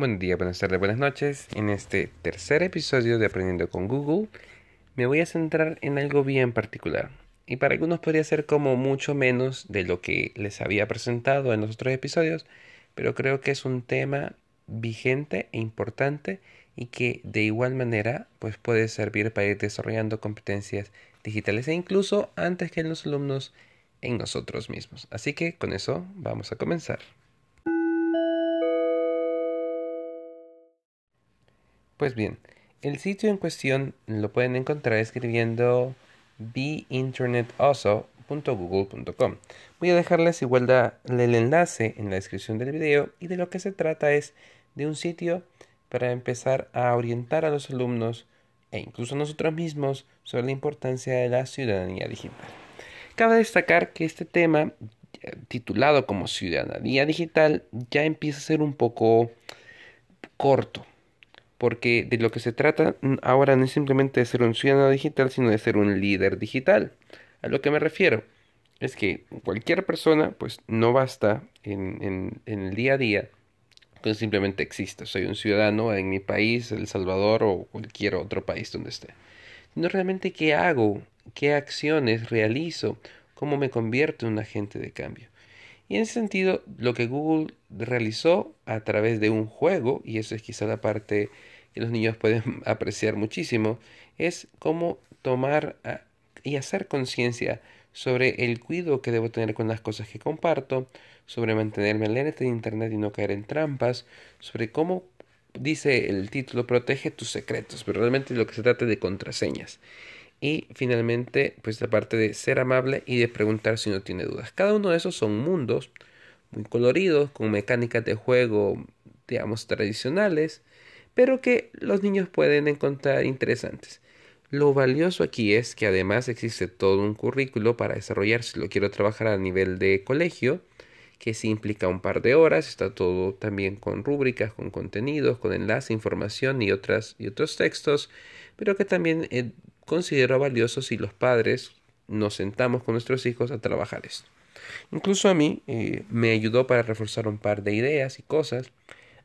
Buen día, buenas tardes, buenas noches. En este tercer episodio de Aprendiendo con Google me voy a centrar en algo bien particular. Y para algunos podría ser como mucho menos de lo que les había presentado en los otros episodios, pero creo que es un tema vigente e importante y que de igual manera pues puede servir para ir desarrollando competencias digitales e incluso antes que en los alumnos en nosotros mismos. Así que con eso vamos a comenzar. Pues bien, el sitio en cuestión lo pueden encontrar escribiendo beinternetoso.google.com. Voy a dejarles igual el enlace en la descripción del video y de lo que se trata es de un sitio para empezar a orientar a los alumnos e incluso a nosotros mismos sobre la importancia de la ciudadanía digital. Cabe destacar que este tema, titulado como ciudadanía digital, ya empieza a ser un poco corto porque de lo que se trata ahora no es simplemente de ser un ciudadano digital, sino de ser un líder digital. A lo que me refiero es que cualquier persona, pues no basta en, el día a día que simplemente exista. Soy un ciudadano en mi país, El Salvador o cualquier otro país donde esté. Sino realmente qué hago, qué acciones realizo, cómo me convierto en un agente de cambio. Y en ese sentido, lo que Google realizó a través de un juego, y eso es quizá la parte que los niños pueden apreciar muchísimo, es cómo tomar ah, y hacer conciencia sobre el cuidado que debo tener con las cosas que comparto, sobre mantenerme alerta de Internet y no caer en trampas, sobre cómo dice el título, protege tus secretos, pero realmente lo que se trata de contraseñas. Y finalmente, pues la parte de ser amable y de preguntar si no tiene dudas. Cada uno de esos son mundos muy coloridos, con mecánicas de juego, digamos, tradicionales, pero que los niños pueden encontrar interesantes. Lo valioso aquí es que además existe todo un currículo para desarrollar si lo quiero trabajar a nivel de colegio, que sí implica un par de horas, está todo también con rúbricas, con contenidos, con enlace, información y, otras, y otros textos, pero que también eh, considero valioso si los padres nos sentamos con nuestros hijos a trabajar esto. Incluso a mí eh, me ayudó para reforzar un par de ideas y cosas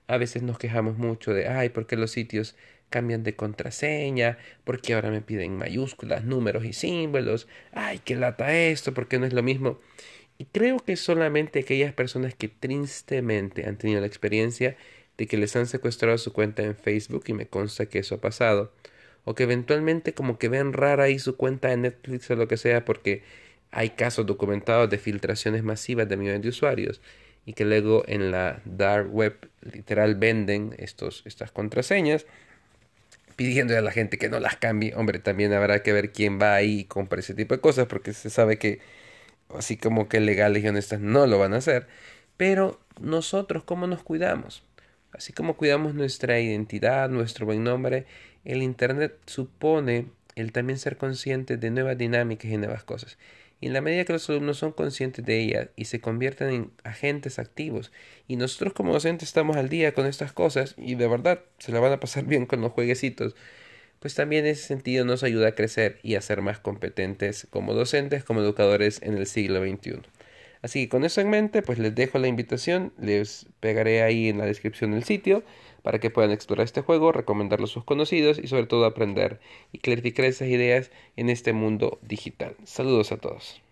a veces nos quejamos mucho de, ay, ¿por qué los sitios cambian de contraseña? ¿Por qué ahora me piden mayúsculas, números y símbolos? Ay, qué lata esto, ¿por qué no es lo mismo? Y creo que solamente aquellas personas que tristemente han tenido la experiencia de que les han secuestrado su cuenta en Facebook, y me consta que eso ha pasado, o que eventualmente como que ven rara ahí su cuenta en Netflix o lo que sea porque hay casos documentados de filtraciones masivas de millones de usuarios y que luego en la dark web literal venden estos, estas contraseñas pidiendo a la gente que no las cambie. Hombre, también habrá que ver quién va ahí y compra ese tipo de cosas porque se sabe que así como que legales y honestas no lo van a hacer. Pero nosotros, ¿cómo nos cuidamos? Así como cuidamos nuestra identidad, nuestro buen nombre, el Internet supone el también ser consciente de nuevas dinámicas y nuevas cosas. Y en la medida que los alumnos son conscientes de ellas y se convierten en agentes activos, y nosotros como docentes estamos al día con estas cosas y de verdad se la van a pasar bien con los jueguecitos, pues también ese sentido nos ayuda a crecer y a ser más competentes como docentes, como educadores en el siglo XXI. Así que con eso en mente, pues les dejo la invitación, les pegaré ahí en la descripción del sitio para que puedan explorar este juego, recomendarlo a sus conocidos y sobre todo aprender y clarificar esas ideas en este mundo digital. Saludos a todos.